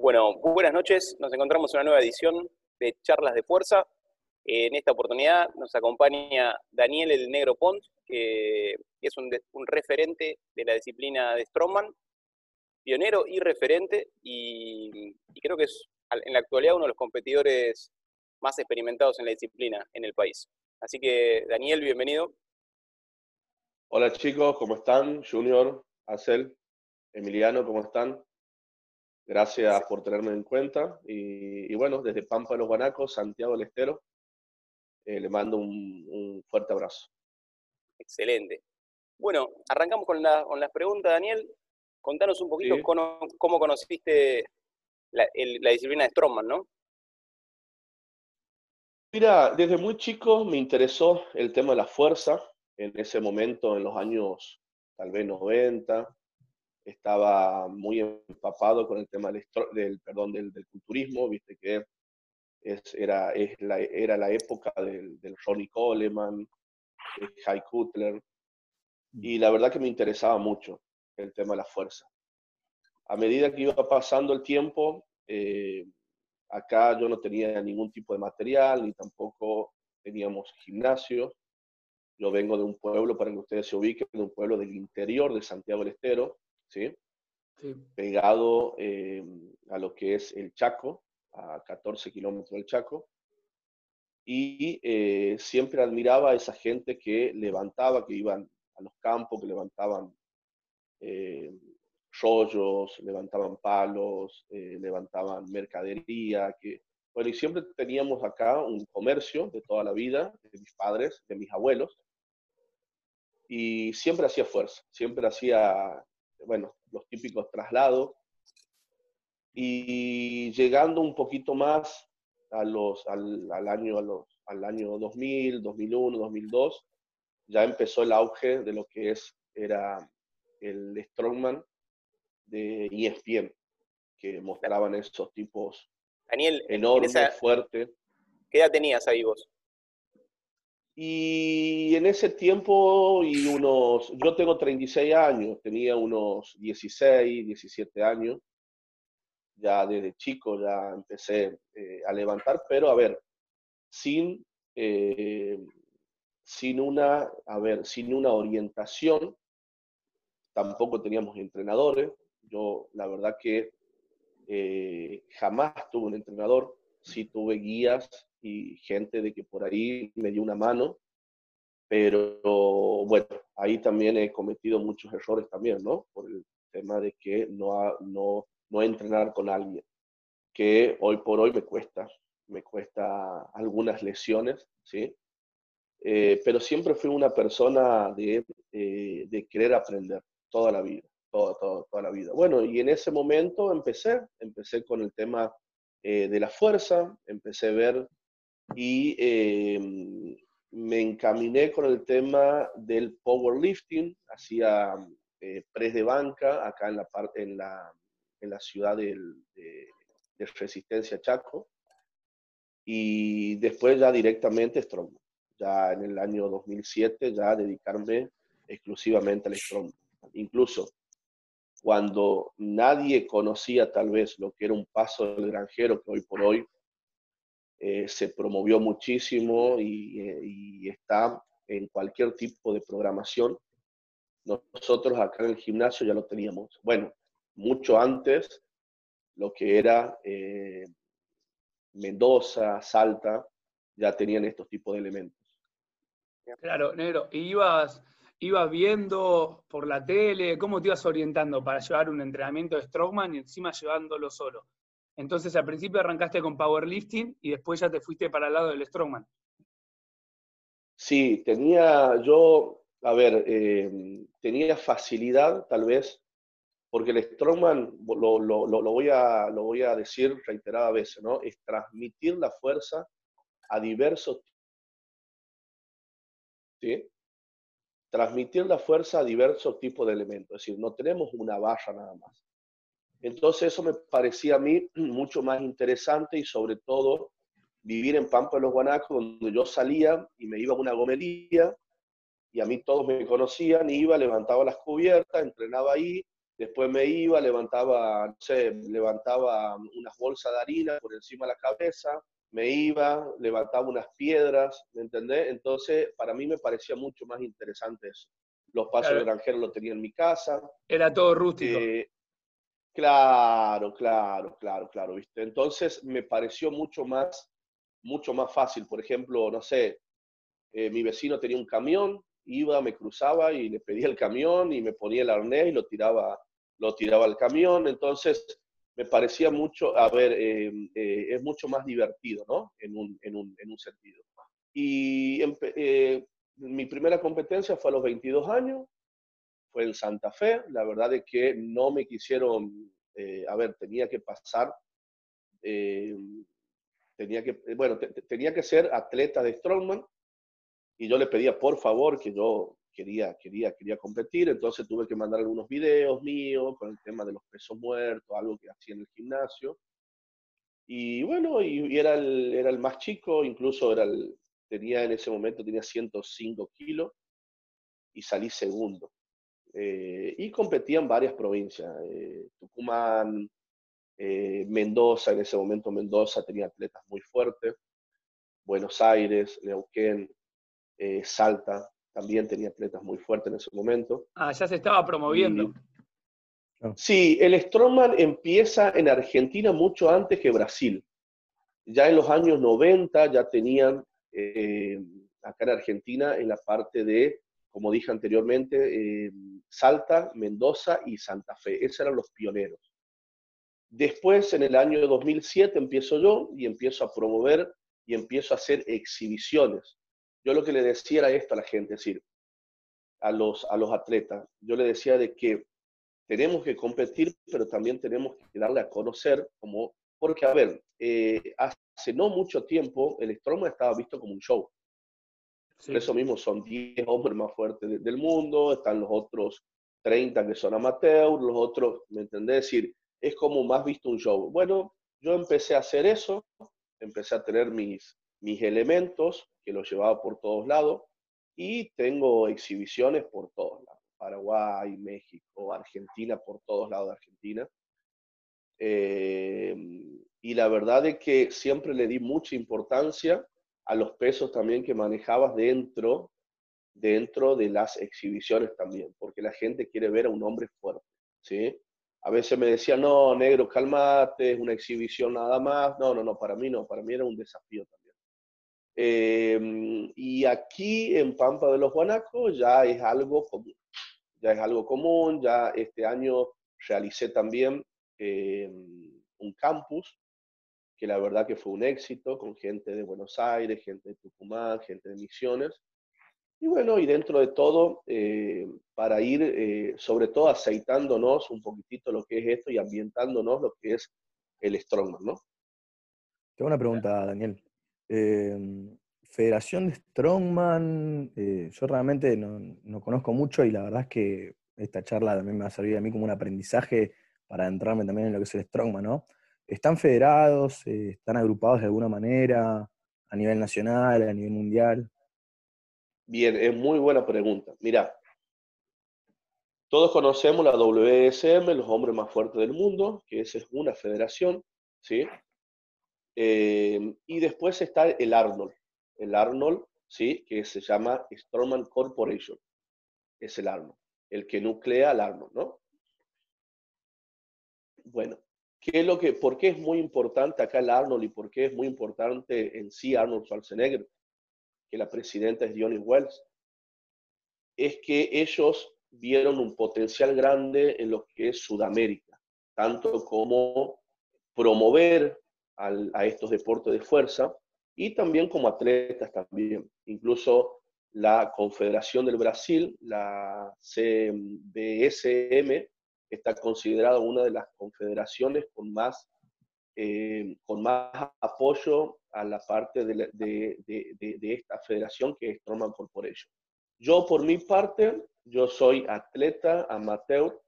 Bueno, buenas noches. Nos encontramos en una nueva edición de Charlas de Fuerza. En esta oportunidad nos acompaña Daniel el Negro Pont, que es un, referente de la disciplina de Strongman, pionero y referente, y, creo que es en la actualidad uno de los competidores más experimentados en la disciplina en el país. Así que, Daniel, bienvenido. Hola chicos, ¿cómo están? Junior, Acel, Emiliano, ¿cómo están? Gracias por tenerme en cuenta. Y, bueno, desde Pampa de los Guanacos, Santiago del Estero, eh, le mando un, fuerte abrazo. Excelente. Bueno, arrancamos con, las preguntas, Daniel. Contanos un poquito cómo, conociste la, disciplina de Strongman, ¿no? Mira, desde muy chico me interesó el tema de la fuerza. En ese momento, en los años tal vez 90, estaba muy empapado con el tema del, perdón, del, culturismo, viste que es, era, es la, era la época del, Ronnie Coleman, de High Cutler, mm. y la verdad que me interesaba mucho el tema de la fuerza. A medida que iba pasando el tiempo, eh, acá yo no tenía ningún tipo de material, ni tampoco teníamos gimnasio. Yo vengo de un pueblo, para que ustedes se ubiquen, de un pueblo del interior de Santiago del Estero, ¿sí? pegado eh, a lo que es el Chaco, a 14 kilómetros del Chaco. Y eh, siempre admiraba a esa gente que levantaba, que iban a los campos, que levantaban eh, rollos, levantaban palos, levantaban mercadería, que, bueno, y siempre teníamos acá un comercio de toda la vida, de mis padres, de mis abuelos, y siempre hacía fuerza, siempre hacía bueno, los típicos traslados. Y llegando un poquito más a los, al, año, a los, al año 2000, 2001, 2002, ya empezó el auge de lo que es, era el Strongman de ESPN, que mostraban esos tipos Daniel, enormes, fuertes. ¿Qué edad tenías ahí vos? Y en ese tiempo, y unos, yo tengo 36 años, tenía unos 16, 17 años, ya desde chico ya empecé eh, a levantar, pero a ver, sin, eh, sin, una, a ver, sin una orientación, tampoco teníamos entrenadores, yo la verdad que eh, jamás tuve un entrenador, sí tuve guías y gente de que por ahí me dio una mano, pero bueno, ahí también he cometido muchos errores también, ¿no? Por el tema de que no, no, no entrenar con alguien, que hoy por hoy me cuesta, me cuesta algunas lesiones, ¿sí? Eh, pero siempre fui una persona de, eh, de querer aprender toda la vida, toda, toda, toda, la vida. Bueno, y en ese momento empecé, empecé con el tema eh, de la fuerza, empecé a ver y em, me encaminé con el tema del powerlifting, hacía eh, press de banca acá en la, parte, en la, en la ciudad de, Resistencia Chaco y después ya directamente Strongman. Ya en el año 2007 ya dedicarme exclusivamente al Strongman. Incluso cuando nadie conocía tal vez lo que era un paso del granjero, que hoy por hoy eh, se promovió muchísimo eh, y, está en cualquier tipo de programación. Nosotros acá en el gimnasio ya lo teníamos. Bueno, mucho antes, lo que era eh, Mendoza, Salta, ya tenían estos tipos de elementos. Claro, negro. ¿Y ibas, ibas viendo por la tele? ¿Cómo te ibas orientando para llevar un entrenamiento de Strongman y encima llevándolo solo? Entonces al principio arrancaste con powerlifting y después ya te fuiste para el lado del strongman. Sí, tenía yo, a ver, em, tenía facilidad tal vez, porque el strongman, lo, voy a, lo voy a decir reiteradas veces, ¿no? Es transmitir la fuerza a diversos... ¿Sí? Transmitir la fuerza a diversos tipos de elementos, es decir, no tenemos una barra nada más. Entonces eso me parecía a mí mucho más interesante y sobre todo vivir en Pampa de los Guanacos, donde yo salía y me iba a una gomería y a mí todos me conocían, iba, levantaba las cubiertas, entrenaba ahí, después me iba, levantaba, no sé, levantaba unas bolsas de harina por encima de la cabeza, me iba, levantaba unas piedras, ¿me entendés? Entonces, para mí me parecía mucho más interesante eso. Los pasos de granjero los tenía en mi casa. Era todo rústico. Eh, claro, claro, claro, claro, ¿viste? Entonces, me pareció mucho más, mucho más fácil. Por ejemplo, no sé, eh, mi vecino tenía un camión, iba, me cruzaba y le pedía el camión y me ponía el arnés y lo tiraba, lo tiraba al camión. Entonces, me parecía mucho, a ver, eh, eh, es mucho más divertido, ¿no? En un, en un, en un sentido. Y eh, mi primera competencia fue a los 22 años, fue en Santa Fe. La verdad es que no me quisieron, a ver, tenía que pasar, tenía que, bueno, tenía que ser atleta de Strongman y yo le pedía por favor que yo quería, quería, quería competir, entonces tuve que mandar algunos videos míos con el tema de los pesos muertos, algo que hacía en el gimnasio. Y bueno, y, era, el, era el más chico, incluso era el, tenía en ese momento tenía 105 kilos y salí segundo. Eh, y competía en varias provincias, eh, Tucumán, eh, Mendoza, en ese momento Mendoza tenía atletas muy fuertes, Buenos Aires, Neuquén, Salta, también tenía atletas muy fuertes en ese momento. Ah, ya se estaba promoviendo. sí, el Strongman empieza en Argentina mucho antes que Brasil. Ya en los años 90 ya tenían acá en Argentina en la parte de, como dije anteriormente, Salta, Mendoza y Santa Fe. Esos eran los pioneros. Después, en el año 2007, empiezo yo y empiezo a promover y empiezo a hacer exhibiciones yo lo que le decía era esto a la gente, es decir, a los, a los atletas, yo le decía de que tenemos que competir, pero también tenemos que darle a conocer como, porque a ver, eh, hace no mucho tiempo el Strongman estaba visto como un show. Por eso mismo son 10 hombres más fuertes del mundo, están los otros 30 que son amateurs, los otros, ¿me entendés? Es decir, es como más visto un show. Bueno, yo empecé a hacer eso, empecé a tener mis, mis elementos, que los llevaba por todos lados, y tengo exhibiciones por todos lados, Paraguay, México, Argentina, por todos lados de Argentina. Eh, y la verdad es que siempre le di mucha importancia a los pesos también que manejabas dentro, dentro de las exhibiciones también, porque la gente quiere ver a un hombre fuerte, ¿sí? A veces me decía, no, negro, cálmate, es una exhibición nada más. No, no, no, para mí no, para mí era un desafío también. Em, y aquí en Pampa de los Guanacos ya es algo común. Ya es algo común. Ya este año realicé también em, un campus, que la verdad que fue un éxito, con gente de Buenos Aires, gente de Tucumán, gente de Misiones. Y bueno, y dentro de todo, eh, para ir eh, sobre todo aceitándonos un poquitito lo que es esto y ambientándonos lo que es el Strongman, ¿no? Tengo una pregunta, Daniel. Em, Federación de Strongman, eh, yo realmente no, conozco mucho y la verdad es que esta charla también me va a servir a mí como un aprendizaje para entrarme también en lo que es el Strongman, ¿no? ¿Están federados? Eh, ¿Están agrupados de alguna manera a nivel nacional, a nivel mundial? Bien, es muy buena pregunta. Mira, todos conocemos la WSM, los hombres más fuertes del mundo, que esa es una federación, ¿sí? Em, y después está el Arnold. El Arnold, ¿sí? Que se llama Strongman Corporation. Es el Arnold. El que nuclea al Arnold, ¿no? Bueno, ¿qué es lo que, ¿por qué es muy importante acá el Arnold y por qué es muy importante en sí Arnold Schwarzenegger? Que la presidenta es Johnny Wells. Es que ellos vieron un potencial grande en lo que es Sudamérica, tanto como promover a estos deportes de fuerza y también como atletas también. Incluso la Confederación del Brasil, la CBSM, está considerada una de las confederaciones con más, eh, con más apoyo a la parte de, de, esta federación que es Strongman Corporation. Yo por mi parte, yo soy atleta amateur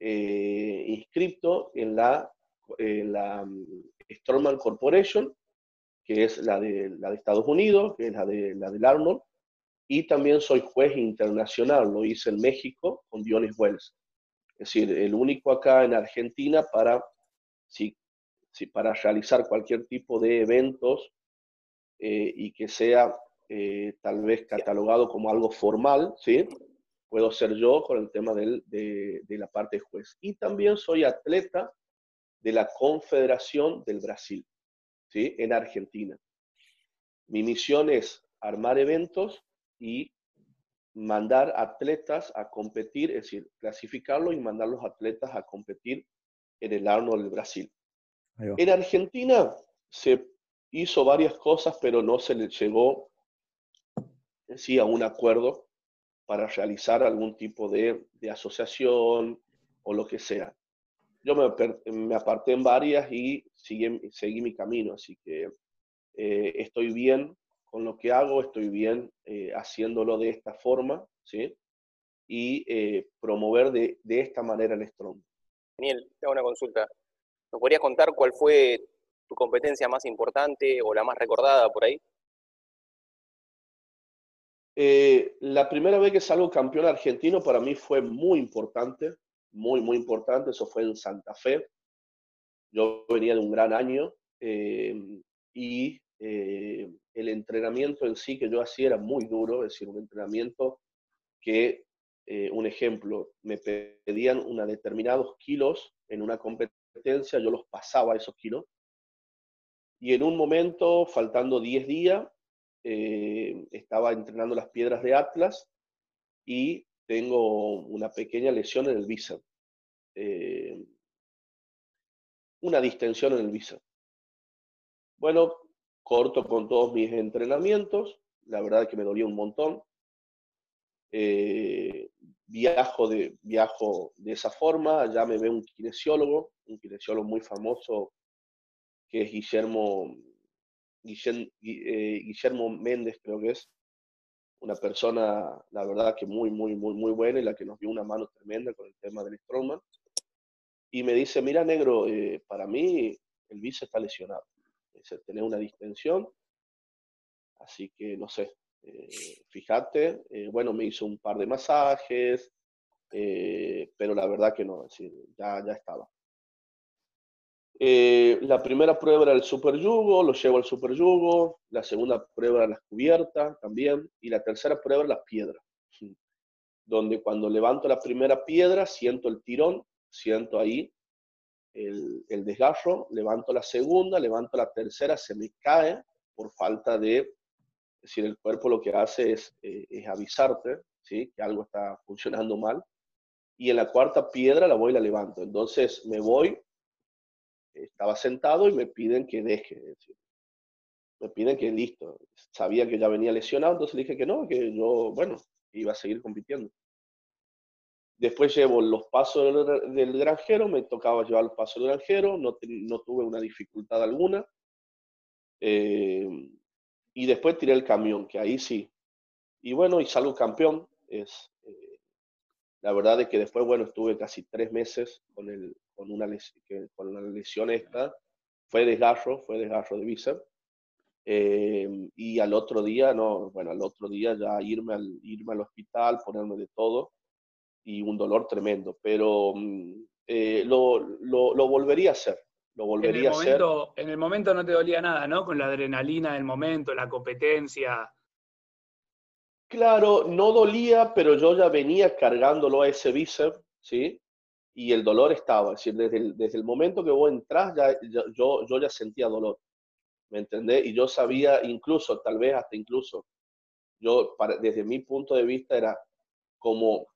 eh, en la, en la Strongman Corporation, que es la de, la de Estados Unidos, que es la, de, la del Arnold, y también soy juez internacional, lo hice en México con Dionis Wells. Es decir, el único acá en Argentina para, si, si para realizar cualquier tipo de eventos eh, y que sea eh, tal vez catalogado como algo formal, ¿sí? Puedo ser yo con el tema del, de, de la parte de juez. Y también soy atleta de la Confederación del Brasil, ¿sí? En Argentina. Mi misión es armar eventos y mandar atletas a competir, es decir, clasificarlos y mandar los atletas a competir en el Arnold del Brasil. En Argentina se hizo varias cosas, pero no se le llegó sí, a un acuerdo para realizar algún tipo de, de asociación o lo que sea. Yo me, me aparté en varias y seguí, seguí, mi camino, así que eh, estoy bien con lo que hago, estoy bien eh, haciéndolo de esta forma, ¿sí? Y eh, promover de, de, esta manera el Strong. Daniel, te hago una consulta. ¿Nos podrías contar cuál fue tu competencia más importante o la más recordada por ahí? Eh, la primera vez que salgo campeón argentino para mí fue muy importante, muy, muy importante. Eso fue en Santa Fe. Yo venía de un gran año eh, y eh, el entrenamiento en sí que yo hacía era muy duro, es decir, un entrenamiento que, eh, un ejemplo, me pedían una determinados kilos en una competencia, yo los pasaba esos kilos, y en un momento, faltando 10 días, eh, estaba entrenando las piedras de Atlas y tengo una pequeña lesión en el bíceps, eh, una distensión en el bíceps. Bueno, corto con todos mis entrenamientos, la verdad que me dolía un montón. Eh, viajo, de, viajo de esa forma, ya me ve un kinesiólogo, un kinesiólogo muy famoso que es Guillermo, eh, Guillermo Méndez, creo que es, una persona, la verdad que muy, muy, muy, muy buena y la que nos dio una mano tremenda con el tema del Strongman. Y me dice, mira, negro, eh, para mí el vice está lesionado tener una distensión. Así que no sé, eh, fíjate, eh, bueno, me hizo un par de masajes, eh, pero la verdad que no, ya, ya estaba. la primera prueba era el super yugo, lo llevo al super yugo, la segunda prueba era la cubierta también, y la tercera prueba era la piedra, donde cuando levanto la primera piedra siento el tirón, siento ahí el, desgarro, levanto la segunda, levanto la tercera, se me cae por falta de, es decir, el cuerpo lo que hace es, eh, es avisarte, ¿sí? Que algo está funcionando mal. Y en la cuarta piedra la voy y la levanto. Entonces me voy, estaba sentado y me piden que deje. decir, me piden que listo. Sabía que ya venía lesionado, entonces dije que no, que yo, bueno, iba a seguir compitiendo. Después llevo los pasos del, granjero, me tocaba llevar los pasos del granjero, no, no tuve una dificultad alguna. Eh, y después tiré el camión, que ahí sí. Y bueno, y salgo campeón. Es, eh, la verdad es que después, bueno, estuve casi tres meses con, el, con, una, lesión, esta. Fue desgarro, fue desgarro de bíceps. Eh, y al otro día, no, bueno, al otro día ya irme al, irme al hospital, ponerme de todo y un dolor tremendo, pero mm, eh, lo, lo, lo, volvería a hacer. Lo volvería en el momento, a hacer. En el momento no te dolía nada, ¿no? Con la adrenalina del momento, la competencia. Claro, no dolía, pero yo ya venía cargándolo a ese bíceps, ¿sí? Y el dolor estaba, es decir, desde el, desde el momento que vos entras, ya, ya, yo, yo ya sentía dolor, ¿me entendés? Y yo sabía, incluso, tal vez hasta incluso, yo, para, desde mi punto de vista, era como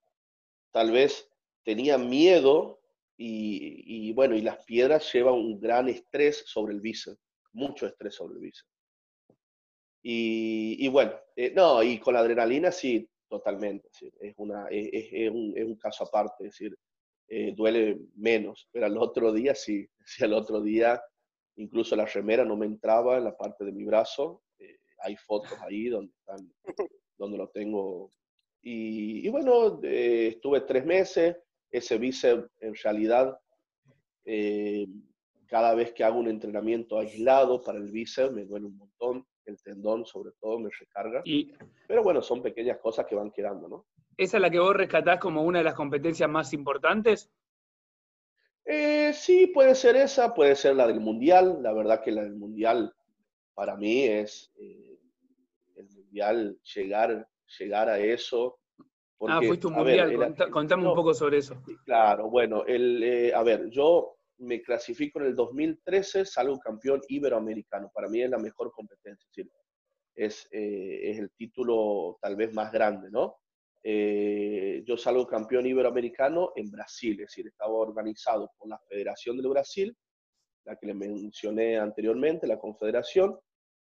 tal vez tenía miedo y, bueno, y las piedras llevan un gran estrés sobre el bíceps, mucho estrés sobre el bíceps. Y, bueno, eh, no, y con la adrenalina sí, totalmente, es, una, es, un, es, un, caso aparte, es decir, eh, duele menos, pero al otro día sí, sí, al otro día incluso la remera no me entraba en la parte de mi brazo, eh, hay fotos ahí donde, donde lo tengo y, bueno, eh, estuve tres meses, ese bíceps en realidad, eh, cada vez que hago un entrenamiento aislado para el bíceps me duele un montón, el tendón sobre todo me recarga. Y, Pero bueno, son pequeñas cosas que van quedando, ¿no? ¿esa es la que vos rescatás como una de las competencias más importantes? Eh, sí, puede ser esa, puede ser la del Mundial. La verdad que la del Mundial para mí es eh, el Mundial, llegar, llegar a eso. ah, fuiste un Mundial, contame un poco sobre eso. Claro, bueno, el, eh, a ver, yo me clasifico en el 2013, salgo campeón iberoamericano. Para mí es la mejor competencia, es, es el título tal vez más grande, ¿no? Eh, yo salgo campeón iberoamericano en Brasil, es decir, estaba organizado por la Federación del Brasil, la que le mencioné anteriormente, la Confederación,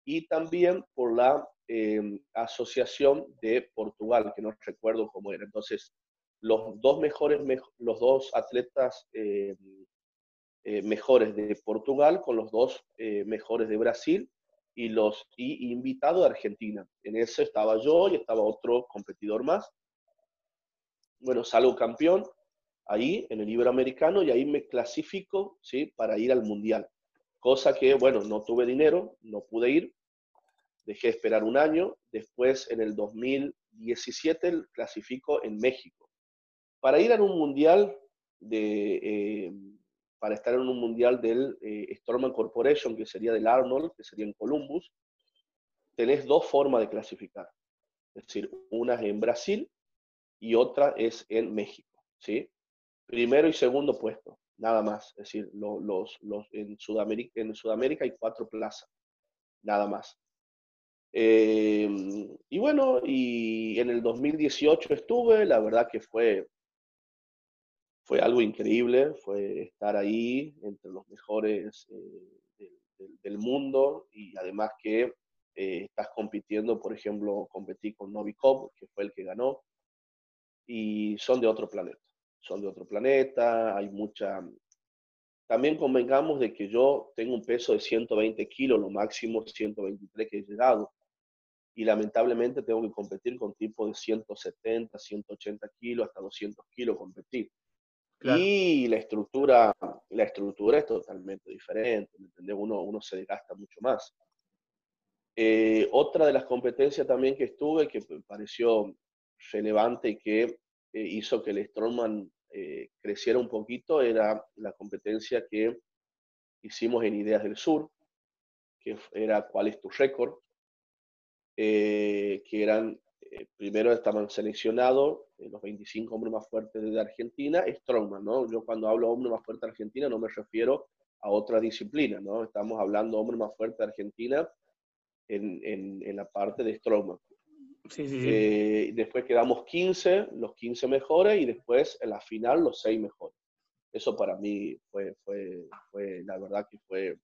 y también por la em, Asociación de Portugal, que no recuerdo cómo era. Entonces, los dos mejores, los dos atletas em, eh, mejores de Portugal con los dos eh, mejores de Brasil y los y invitado de Argentina. En eso estaba yo y estaba otro competidor más bueno, salgo campeón ahí en el Iberoamericano y ahí me clasifico, ¿sí? Para ir al Mundial. Cosa que, bueno, no tuve dinero, no pude ir, dejé de esperar un año, después en el 2017 clasifico en México. Para ir a un Mundial de... Eh, para estar en un mundial del eh, Storman Corporation, que sería del Arnold, que sería en Columbus, tenés dos formas de clasificar. Es decir, una en Brasil y otra es en México, ¿sí? Primero y segundo puesto, nada más. Es decir, los, los, en, Sudamérica, en Sudamérica hay cuatro plazas, nada más. Em, y bueno, y en el 2018 estuve, la verdad que fue, fue algo increíble, fue estar ahí entre los mejores eh, del, mundo y además que eh, estás compitiendo, por ejemplo, competí con Novikov, que fue el que ganó, y son de otro planeta. Son de otro planeta, hay mucha... También convengamos de que yo tengo un peso de 120 kilos, lo máximo 123 que he llegado. Y lamentablemente tengo que competir con tipos de 170, 180 kilos, hasta 200 kilos competir. Y la estructura, la estructura es totalmente diferente, ¿me Uno, uno se desgasta mucho más. Eh, otra de las competencias también que estuve, que me pareció relevante y que eh, hizo que el Strongman eh, creciera un poquito era la competencia que hicimos en Ideas del Sur, que era cuál es tu récord, eh, que eran, primero estaban seleccionados los 25 hombres más fuertes de Argentina, Strongman, ¿no? Yo cuando hablo hombre más fuerte de Argentina no me refiero a otra disciplina, ¿no? Estamos hablando hombre más fuerte de Argentina en, en, en la parte de Strongman. Eh, después quedamos 15, los 15 mejores, y después en la final los 6 mejores. Eso para mí fue, fue, fue, la verdad que fue,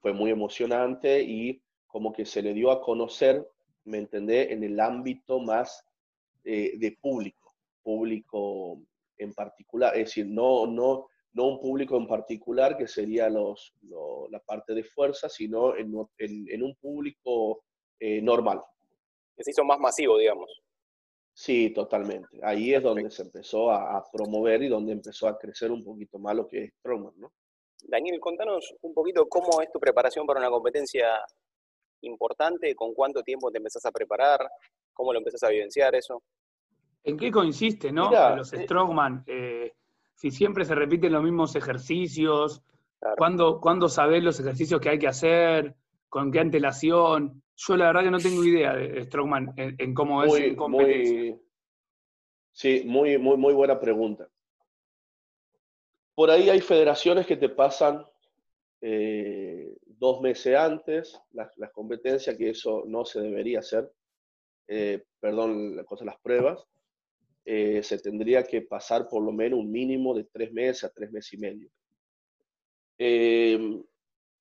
fue muy emocionante y como que se le dio a conocer, me entendé, en el ámbito más eh, de público, público en particular, es decir, no, no, no un público en particular que sería los, la parte de fuerza, sino en, en, un público eh, normal, se hizo más masivo, digamos. Sí, totalmente. Ahí es donde se empezó a, promover y donde empezó a crecer un poquito más lo que es Strongman, ¿no? Daniel, contanos un poquito cómo es tu preparación para una competencia importante, con cuánto tiempo te empezás a preparar, cómo lo empezás a vivenciar eso. ¿En qué consiste, no? los eh, Strongman, eh, si siempre se repiten los mismos ejercicios, ¿cuándo, ¿cuándo sabés los ejercicios que hay que hacer? ¿Con qué antelación? Yo la verdad que no tengo idea de Strongman en, cómo es en competencia. sí, muy, muy, muy buena pregunta. Por ahí hay federaciones que te pasan eh, dos meses antes las, competencias, que eso no se debería hacer. Eh, perdón, la cosa, las pruebas. Eh, se tendría que pasar por lo menos un mínimo de tres meses a tres meses y medio.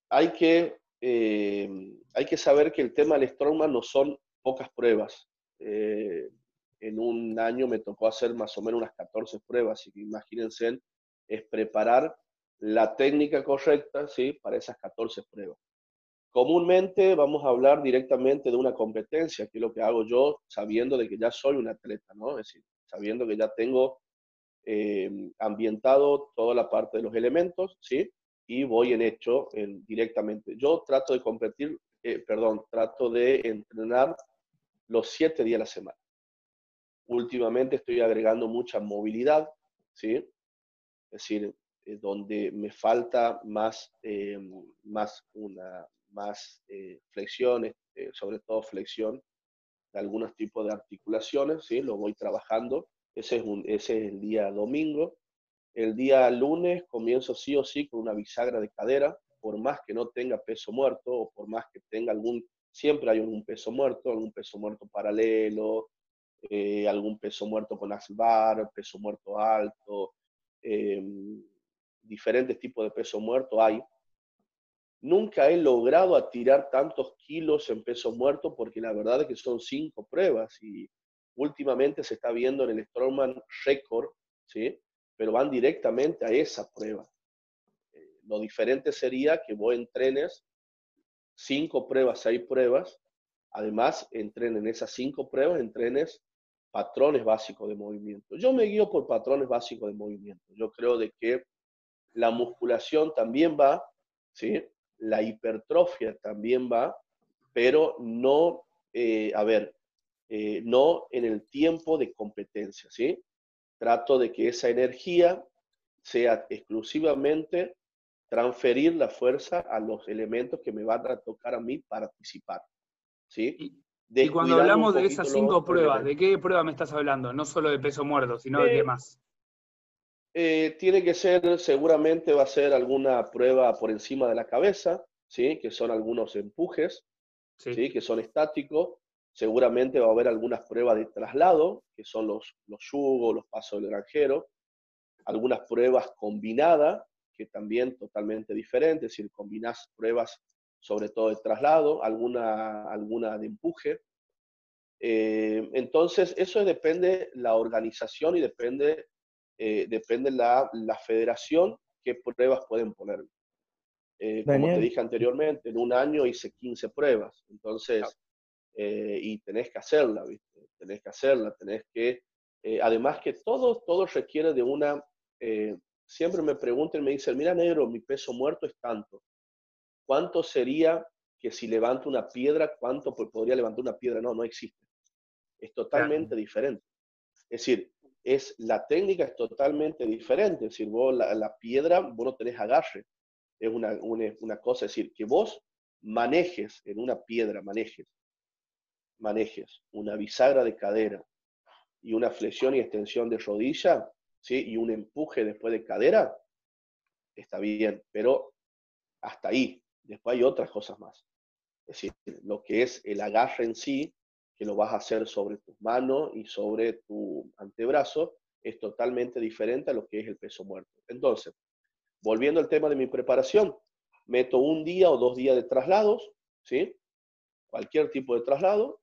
hay que eh, hay que saber que el tema del Strongman no son pocas pruebas. Eh, en un año me tocó hacer más o menos unas 14 pruebas, y imagínense, es preparar la técnica correcta ¿sí? para esas 14 pruebas. Comúnmente vamos a hablar directamente de una competencia, que es lo que hago yo sabiendo de que ya soy un atleta, ¿no? Es decir, sabiendo que ya tengo eh, ambientado toda la parte de los elementos, ¿sí? y voy en hecho en, directamente. Yo trato de competir, eh, perdón, trato de entrenar los siete días a la semana. últimamente estoy agregando mucha movilidad, ¿sí? Es decir, eh, donde me falta más, eh, más, una, más eh, flexiones, sobre todo flexión de algunos tipos de articulaciones, ¿sí? Lo voy trabajando. Ese es, un, ese es el día domingo. El día lunes comienzo sí o sí con una bisagra de cadera, por más que no tenga peso muerto o por más que tenga algún, siempre hay algún peso muerto, algún peso muerto paralelo, eh, algún peso muerto con axbar, peso muerto alto, em, diferentes tipos de peso muerto hay. Nunca he logrado atirar tantos kilos en peso muerto porque la verdad es que son cinco pruebas y últimamente se está viendo en el Strongman Record, ¿sí? pero van directamente a esa prueba. Lo diferente sería que vos entrenes cinco pruebas, seis pruebas. Además, entrenen esas cinco pruebas, entrenes patrones básicos de movimiento. Yo me guío por patrones básicos de movimiento. Yo creo de que la musculación también va, ¿sí? La hipertrofia también va, pero no, eh, a ver, eh, no en el tiempo de competencia, ¿sí? Trato de que esa energía sea exclusivamente transferir la fuerza a los elementos que me van a tocar a mí participar. ¿sí? y cuando hablamos de esas cinco pruebas, ¿de qué prueba me estás hablando? No solo de peso muerto, sino de qué eh, más. Eh, tiene que ser, seguramente va a ser alguna prueba por encima de la cabeza, ¿sí? que son algunos empujes, sí. que son estáticos. Seguramente va a haber algunas pruebas de traslado, que son los, los yugos, los pasos del granjero. Algunas pruebas combinadas, que también totalmente diferente, es decir, combinás pruebas sobre todo de traslado, alguna, alguna de empuje. Eh, entonces, eso depende la organización y depende, eh, depende la, la, federación qué pruebas pueden poner. Eh, como te dije anteriormente, en un año hice 15 pruebas, entonces, y tenés que hacerla, ¿viste? Tenés que hacerla, tenés que, además que todo, todo requiere de una siempre me preguntan, me dicen, mira negro, mi peso muerto es tanto. ¿Cuánto sería que si levanto una piedra, cuánto podría levantar una piedra? No, no existe. Es totalmente diferente. Es decir, es, la técnica es totalmente diferente. Es decir, vos la, piedra, vos no tenés agarre. Es una, una, cosa, es decir, que vos manejes en una piedra, manejes, manejes una bisagra de cadera y una flexión y extensión de rodilla, ¿sí? y un empuje después de cadera, está bien, pero hasta ahí. Después hay otras cosas más. Es decir, lo que es el agarre en sí, lo vas a hacer sobre tus manos y sobre tu antebrazo, es totalmente diferente a lo que es el peso muerto. Entonces, volviendo al tema de mi preparación, meto un día o dos días de traslados, ¿sí? Cualquier tipo de traslado.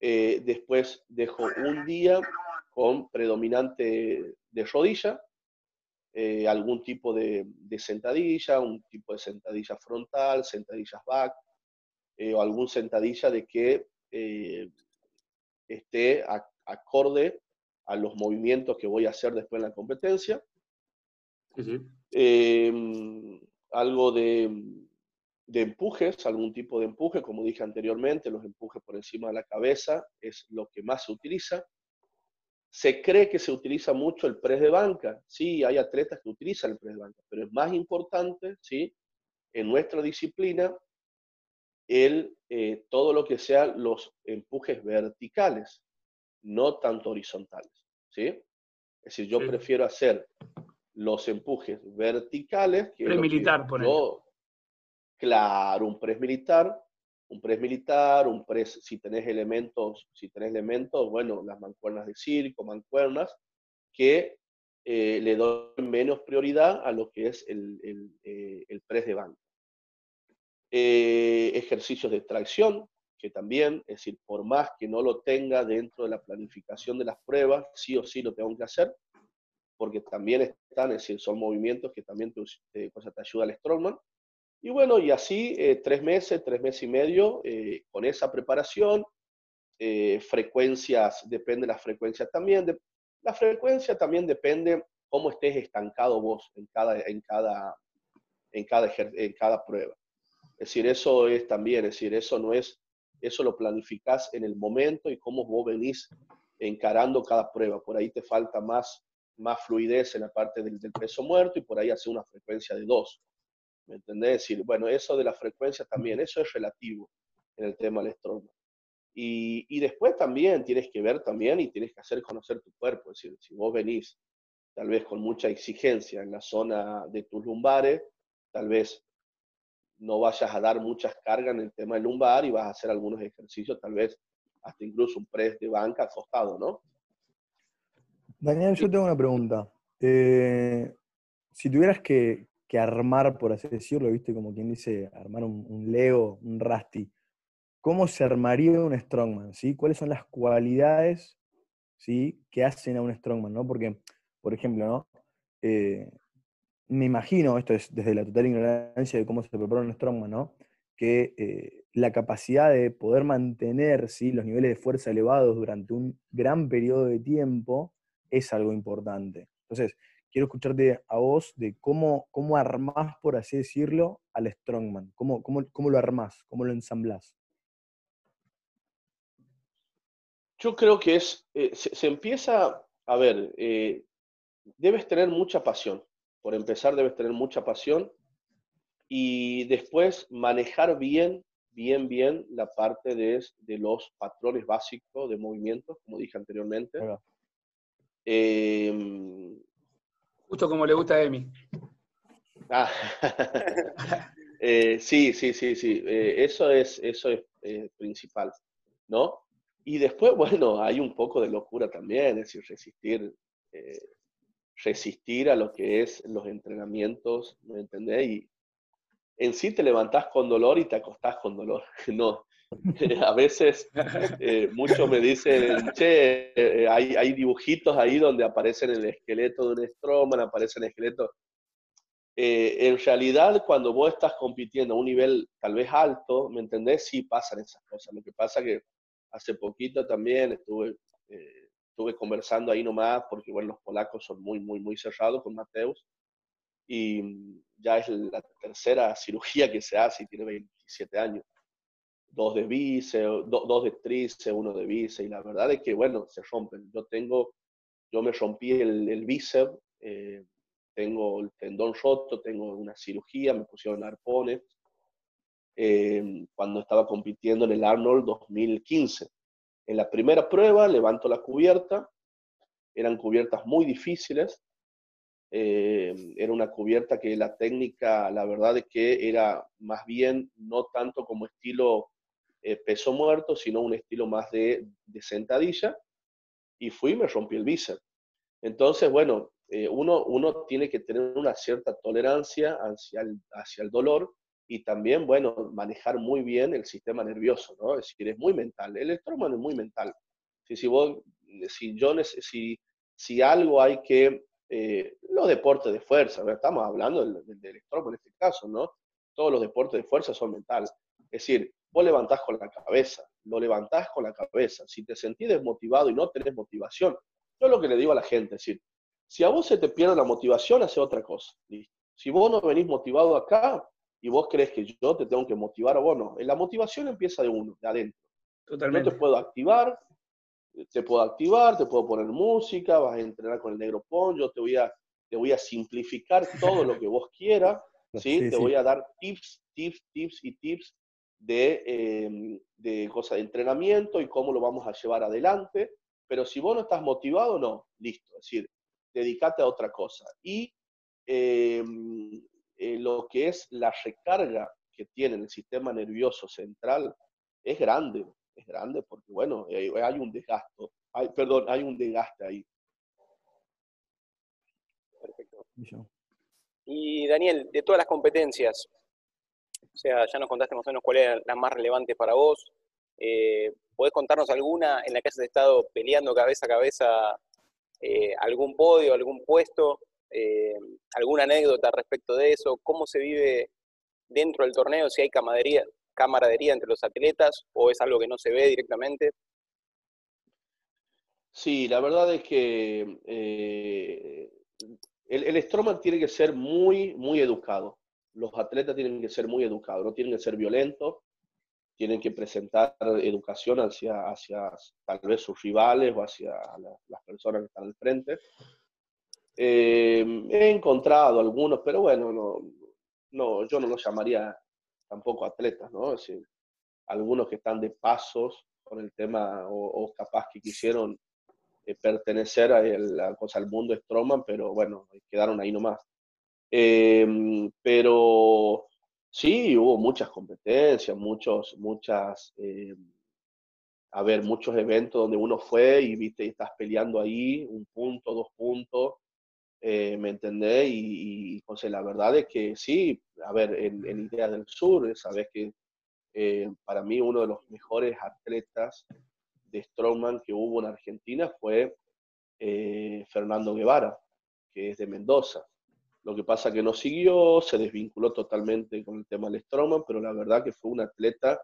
Eh, después dejo un día con predominante de rodilla, eh, algún tipo de, sentadilla, un tipo de sentadilla frontal, sentadillas back, eh, o algún sentadilla de que eh, esté acorde a los movimientos que voy a hacer después en la competencia. Em, algo de, de empujes, algún tipo de empuje, como dije anteriormente, los empujes por encima de la cabeza es lo que más se utiliza. Se cree que se utiliza mucho el press de banca. Sí, hay atletas que utilizan el press de banca, pero es más importante, ¿sí? En nuestra disciplina, el, eh, todo lo que sean los empujes verticales, no tanto horizontales, ¿sí? Es decir, yo prefiero hacer los empujes verticales que... militar, por ejemplo. Claro, un press militar un press militar, un press, si tenés elementos, si tenés elementos, bueno, las mancuernas de circo, mancuernas, que eh, le doy menos prioridad a lo que es el, el, eh, el press de banca. Eh, ejercicios de tracción, que también, es decir, por más que no lo tenga dentro de la planificación de las pruebas, sí o sí lo tengo que hacer, porque también están, es decir, son movimientos que también te, te, te ayuda al Strongman. Y bueno, y así eh, tres meses, tres meses y medio, eh, con esa preparación, eh, frecuencias, depende de la frecuencia también. La frecuencia también depende cómo estés estancado vos en cada, en cada, en cada, en cada prueba. Es decir, eso es también, es decir, eso no es, eso lo planificás en el momento y cómo vos venís encarando cada prueba. Por ahí te falta más, más fluidez en la parte del, peso muerto y por ahí hace una frecuencia de dos. ¿Me entendés? decir, bueno, eso de la frecuencia también, eso es relativo en el tema del strongman. Y, y, después también tienes que ver también y tienes que hacer conocer tu cuerpo. Es decir, si vos venís tal vez con mucha exigencia en la zona de tus lumbares, tal vez no vayas a dar muchas cargas en el tema del lumbar y vas a hacer algunos ejercicios, tal vez hasta incluso un press de banca acostado, ¿no? Daniel, yo tengo una pregunta. Eh, si tuvieras que, armar, por así decirlo, viste, como quien dice, armar un, Lego, un Rusty, ¿cómo se armaría un Strongman? ¿sí? ¿Cuáles son las cualidades ¿sí? que hacen a un Strongman? ¿no? Porque, por ejemplo, ¿no? Eh, me imagino, esto es desde la total ignorancia de cómo se prepara un Strongman, ¿no? que eh, la capacidad de poder mantener ¿sí? los niveles de fuerza elevados durante un gran periodo de tiempo es algo importante. Entonces, quiero escucharte a vos de cómo, cómo armás, por así decirlo, al Strongman. ¿Cómo, cómo, cómo lo armás? ¿Cómo lo ensamblás? Yo creo que es, eh, se, empieza, a ver, eh, debes tener mucha pasión. Por empezar, debes tener mucha pasión y después manejar bien, bien, bien la parte de, de los patrones básicos de movimientos, como dije anteriormente. Em, Justo como le gusta a Emi. Ah, eh, sí, sí, sí, sí. Eh, eso es, eso es eh, principal, ¿no? Y después, bueno, hay un poco de locura también, es decir, resistir, resistir a lo que es los entrenamientos, ¿me entendés? Y, en sí te levantás con dolor y te acostás con dolor. No, a veces eh, muchos me dicen, che, eh, hay, dibujitos ahí donde aparecen el esqueleto de un Stroman, aparece el esqueleto. Eh, en realidad, cuando vos estás compitiendo a un nivel tal vez alto, ¿me entendés? Sí pasan esas cosas. Lo que pasa que hace poquito también estuve, estuve conversando ahí nomás, porque bueno, los polacos son muy, muy, muy cerrados con Mateus y mm, ya es la tercera cirugía que se hace y tiene 27 años. Dos de bíceps, dos de tríceps, uno de bíceps, y la verdad es que, bueno, se rompen. Yo tengo, yo me rompí el, el bíceps, eh, tengo el tendón roto, tengo una cirugía, me pusieron arpones, eh, cuando estaba compitiendo en el Arnold 2015. En la primera prueba levanto la cubierta, eran cubiertas muy difíciles, eh, era una cubierta que la técnica, la verdad es que era más bien no tanto como estilo eh, peso muerto, sino un estilo más de, sentadilla. Y fui y me rompí el bíceps. Entonces, bueno, eh, uno, uno tiene que tener una cierta tolerancia hacia el, hacia el dolor y también, bueno, manejar muy bien el sistema nervioso, ¿no? Es decir, es muy mental. El electroma es muy mental. Si, si, vos, si, yo, si, si algo hay que eh, los deportes de fuerza, estamos hablando del, del, en este caso, ¿no? Todos los deportes de fuerza son mentales. Es decir, vos levantás con la cabeza, lo levantás con la cabeza. Si te sentís desmotivado y no tenés motivación, yo lo que le digo a la gente, es decir, si a vos se te pierde la motivación, hace otra cosa. Si vos no venís motivado acá y vos crees que yo te tengo que motivar a vos, no. La motivación empieza de uno, de adentro. Totalmente. Yo te puedo activar, te puedo activar, te puedo poner música, vas a entrenar con el negro pon, yo te voy a, te voy a simplificar todo lo que vos quieras, ¿sí? te voy a dar tips, tips, tips y tips de, em, de cosas de entrenamiento y cómo lo vamos a llevar adelante, pero si vos no estás motivado, no, listo, es decir, dedícate a otra cosa. Y em, eh, lo que es la recarga que tiene el sistema nervioso central es grande, es grande porque, bueno, hay, un desgasto, hay, perdón, hay un desgaste ahí. Perfecto. Y Daniel, de todas las competencias, o sea, ya nos contaste más o menos cuál era la más relevante para vos. Eh, ¿Podés contarnos alguna en la que has estado peleando cabeza a cabeza eh, algún podio, algún puesto, eh, alguna anécdota respecto de eso? ¿Cómo se vive dentro del torneo? Si hay camaradería, camaradería entre los atletas o es algo que no se ve directamente? Sí, la verdad es que eh, el, el tiene que ser muy, muy educado. Los atletas tienen que ser muy educados, no tienen que ser violentos. tienen que presentar educación hacia, hacia tal vez sus rivales o hacia las personas que están al frente. Eh, he encontrado algunos, pero bueno, no, no, yo no los llamaría tampoco atletas, ¿no? Es decir, algunos que están de pasos con el tema o, capaz que quisieron eh, pertenecer a la cosa, al mundo Stroman, pero bueno, quedaron ahí nomás. Em, pero sí, hubo muchas competencias, muchos, muchas, em, a ver, muchos eventos donde uno fue y viste, y estás peleando ahí, un punto, dos puntos, eh, ¿me entendés? Y, y la verdad es que sí, a ver, en, en Idea del Sur, sabes que eh, para mí uno de los mejores atletas de strongman que hubo en Argentina fue eh, Fernando Guevara, que es de Mendoza. Lo que pasa que no siguió, se desvinculó totalmente con el tema del strongman, pero la verdad que fue un atleta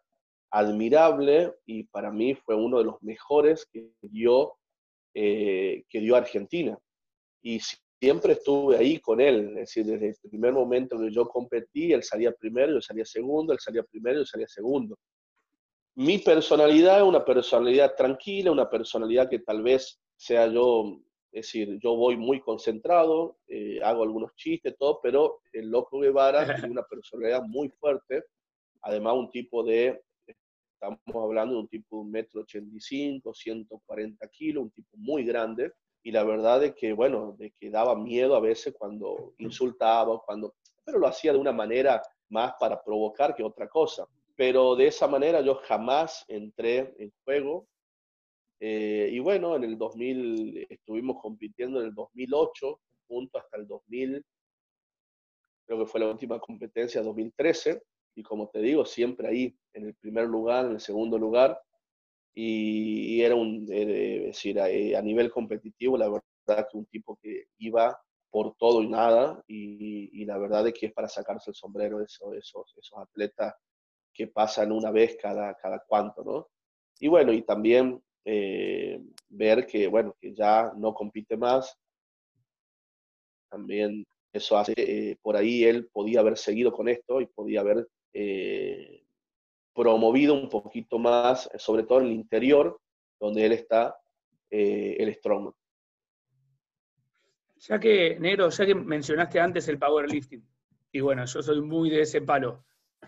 admirable y para mí fue uno de los mejores que dio, que dio Argentina. Y siempre estuve ahí con él, es decir, desde el primer momento que yo competí, él salía primero, yo salía segundo, él salía primero, yo salía segundo. Mi personalidad es una personalidad tranquila, una personalidad que tal vez sea yo, es decir, yo voy muy concentrado, eh, hago algunos chistes, todo, pero el loco Guevara tiene una personalidad muy fuerte, además un tipo de, estamos hablando de un tipo de un metro ochenta y cinco, 140 kilos, un tipo muy grande, y la verdad es que, bueno, de que daba miedo a veces cuando insultaba, cuando, pero lo hacía de una manera más para provocar que otra cosa. Pero de esa manera yo jamás entré en juego. Eh, y bueno, en el 2000 estuvimos compitiendo en el 2008, junto hasta el 2000, creo que fue la última competencia, 2013. Y como te digo, siempre ahí, en el primer lugar, en el segundo lugar y, era un, eh, decir, eh, a, nivel competitivo, la verdad que un tipo que iba por todo y nada, y, la verdad es que es para sacarse el sombrero eso, esos, esos atletas que pasan una vez cada, cada cuánto, ¿no? Y bueno, y también eh, ver que, bueno, que ya no compite más, también eso hace, por ahí él podía haber seguido con esto y podía haber promovido un poquito más, sobre todo en el interior, donde él está, eh, el strongman. Ya que, Negro, ya que mencionaste antes el powerlifting, y bueno, yo soy muy de ese palo.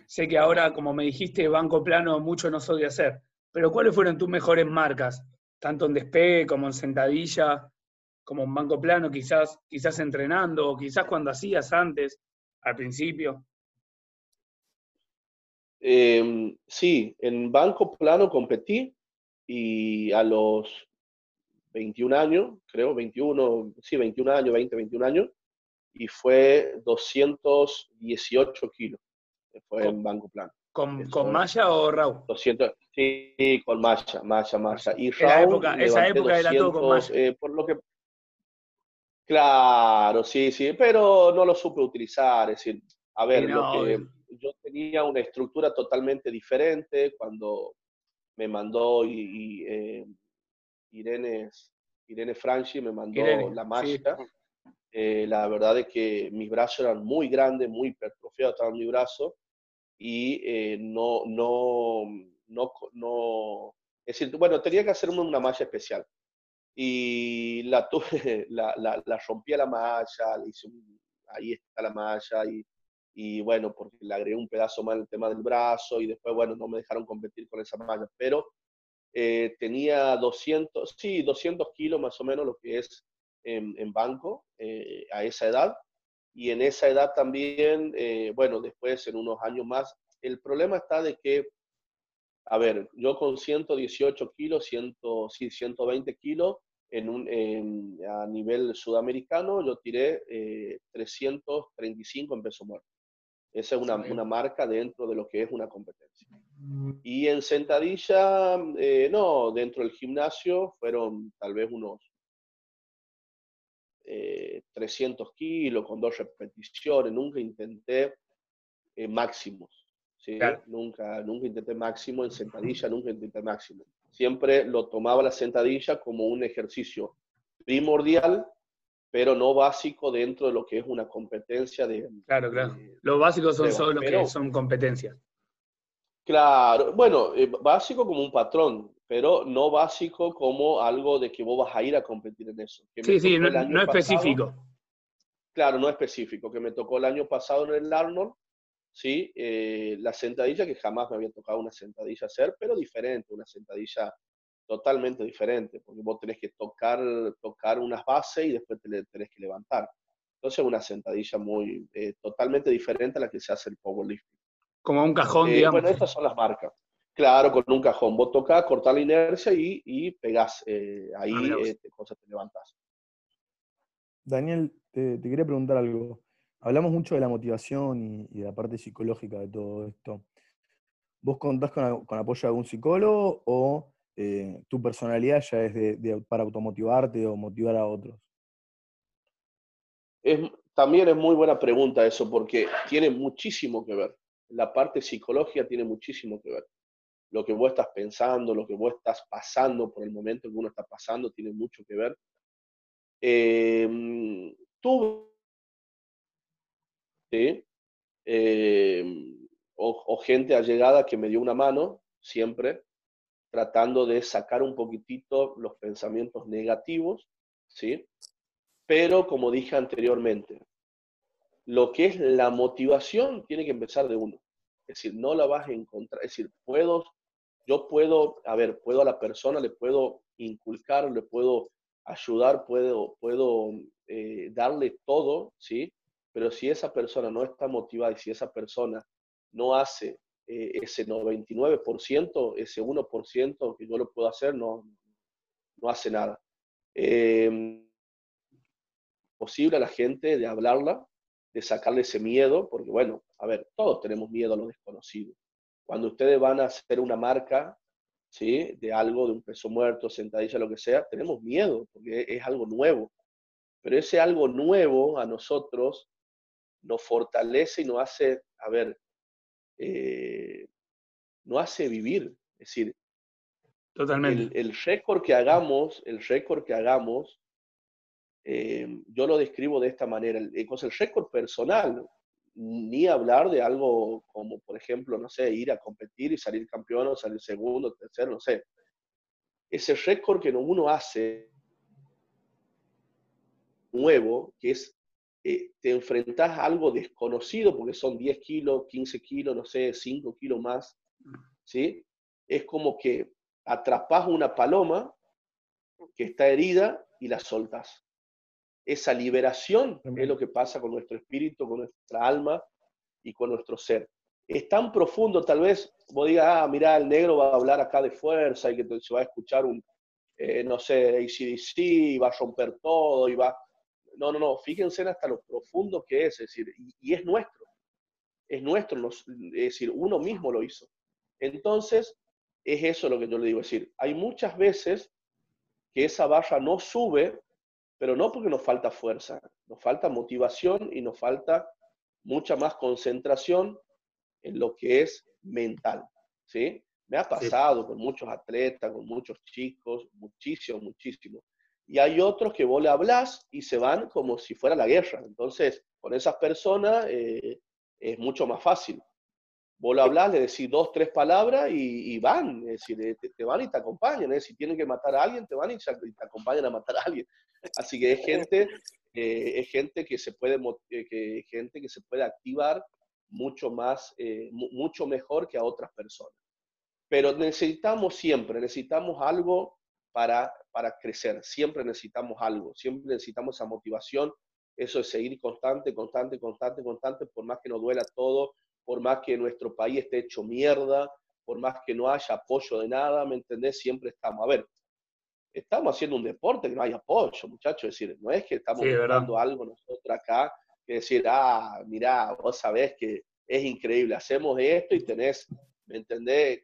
Sé que ahora, como me dijiste, banco plano mucho no soy de hacer, pero ¿cuáles fueron tus mejores marcas? Tanto en despegue como en sentadilla, como en banco plano, quizás, quizás entrenando, o quizás cuando hacías antes, al principio. Em, sí, en banco plano competí y a los 21 años, creo, 21, sí, 21 años, 20, 21 años, y fue 218 kilos. Fue en banco plano. ¿Con, ¿Con malla o RAW? 200, sí, con malla, malla, malla. Y esa época, esa época era todo con. Eh, por lo que, claro, sí, sí, pero no lo supe utilizar. Es decir, a ver, lo que, yo tenía una estructura totalmente diferente cuando me mandó y, eh, Irene, Irene Franchi me mandó la malla. Eh, la verdad es que mis brazos eran muy grandes, muy hipertrofiados, estaban mi brazo y eh, no, no, no, no, es decir, bueno, tenía que hacerme una malla especial y la tuve, la, la, la rompí a la malla, le hice ahí está la malla y y bueno, porque le agregué un pedazo más el tema del brazo y después, bueno, no me dejaron competir con esa malla, pero eh, tenía 200, sí, 200 kilos más o menos lo que es en, en banco eh, a esa edad. Y en esa edad también, eh, bueno, después en unos años más, el problema está de que, a ver, yo con 118 kilos, 100, sí, 120 kilos, en un, a nivel sudamericano, yo tiré 335 en peso muerto. Esa es una, una, marca dentro de lo que es una competencia. Mm. Y en sentadilla, eh, no, dentro del gimnasio fueron tal vez unos 300 eh, kilos con dos repeticiones. Nunca intenté eh, máximos. ¿sí? Nunca, nunca intenté máximo en sentadilla, nunca intenté máximo. Siempre lo tomaba la sentadilla como un ejercicio primordial pero no básico dentro de lo que es una competencia de... Claro, claro. Los básicos son solo que son competencias. Claro, bueno, eh, básico como un patrón, pero no básico como algo de que vos vas a ir a competir en eso. sí, sí, no, específico. Claro, no específico, que me tocó el año pasado en el Arnold, ¿sí? Eh, la sentadilla, que jamás me había tocado una sentadilla hacer, pero diferente, una sentadilla totalmente diferente, porque vos tenés que tocar, tocar unas bases y después te tenés que levantar. Entonces, una sentadilla muy, eh, totalmente diferente a la que se hace el powerlifting. Como un cajón, eh, digamos. Bueno, estas son las marcas. Claro, con un cajón. Vos tocas, cortás la inercia y, y pegás. Eh, ahí ah, eh, te, te levantás. Daniel, te, quería preguntar algo. Hablamos mucho de la motivación y, de la parte psicológica de todo esto. ¿Vos contás con, apoyo de algún psicólogo o tu personalidad ya es para automotivarte o motivar a otros? también es muy buena pregunta eso, porque tiene muchísimo que ver la parte psicológica tiene muchísimo que ver. Lo que vos estás pensando, lo que vos estás pasando por el momento que uno está pasando, tiene mucho que ver. Eh, tú, em, o, o, gente allegada que me dio una mano, siempre, tratando de sacar un poquitito los pensamientos negativos, ¿sí? Pero como dije anteriormente, lo que es la motivación tiene que empezar de uno. Es decir, no la vas a encontrar. Es decir, puedo, yo puedo, a ver, puedo a la persona, le puedo inculcar, le puedo ayudar, puedo, puedo eh, darle todo, ¿sí? Pero si esa persona no está motivada y si esa persona no hace eh, ese 99%, ese 1% que yo lo puedo hacer, no, no hace nada. Eh, posible a la gente de hablarla, de sacarle ese miedo, porque bueno, a ver, todos tenemos miedo a lo desconocido. Cuando ustedes van a hacer una marca, ¿sí? De algo, de un peso muerto, sentadilla, lo que sea, tenemos miedo, porque es algo nuevo. Pero ese algo nuevo a nosotros nos fortalece y nos hace, a ver, eh, nos hace vivir. Es decir, Totalmente. El, el récord que hagamos, el récord que hagamos, eh, yo lo describo de esta manera, el, el récord personal, ni hablar de algo como, por ejemplo, no sé, ir a competir y salir campeón o salir segundo, tercero, no sé. Ese récord que uno hace nuevo, que es, eh, te enfrentas a algo desconocido, porque son 10 kilos, 15 kilos, no sé, 5 kilos más, ¿sí? Es como que atrapas una paloma que está herida y la soltas esa liberación es lo que pasa con nuestro espíritu, con nuestra alma y con nuestro ser. Es tan profundo, tal vez vos digas, ah, mira, el negro va a hablar acá de fuerza y que se va a escuchar un, eh, no sé, ACDC y va a romper todo y va... No, no, no, fíjense hasta lo profundo que es, es decir, y, es nuestro, es nuestro, es decir, uno mismo lo hizo. Entonces, es eso lo que yo le digo, es decir, hay muchas veces que esa barra no sube pero no porque nos falta fuerza, nos falta motivación y nos falta mucha más concentración en lo que es mental, ¿sí? Me ha pasado con muchos atletas, con muchos chicos, muchísimo, muchísimo. Y hay otros que vos le hablas y se van como si fuera la guerra. Entonces, con esas personas eh, es mucho más fácil. Vos lo hablas, le decís dos, tres palabras y, van, es decir, eh, te, van y te acompañan. ¿eh? Si tienen que matar a alguien, te van y te acompañan a matar a alguien. Así que es gente, eh, es gente que se puede, que, gente que se puede activar mucho más, eh, mucho mejor que a otras personas. Pero necesitamos siempre, necesitamos algo para, para crecer, siempre necesitamos algo, siempre necesitamos esa motivación, eso de seguir constante, constante, constante, constante, por más que nos duela todo, por más que nuestro país esté hecho mierda, por más que no haya apoyo de nada, ¿me entendés? Siempre estamos. A ver, estamos haciendo un deporte que no hay apoyo, muchachos. Es decir, no es que estamos buscando algo nosotros acá, que decir, ah, mirá, vos sabés que es increíble, hacemos esto y tenés, ¿me entendés?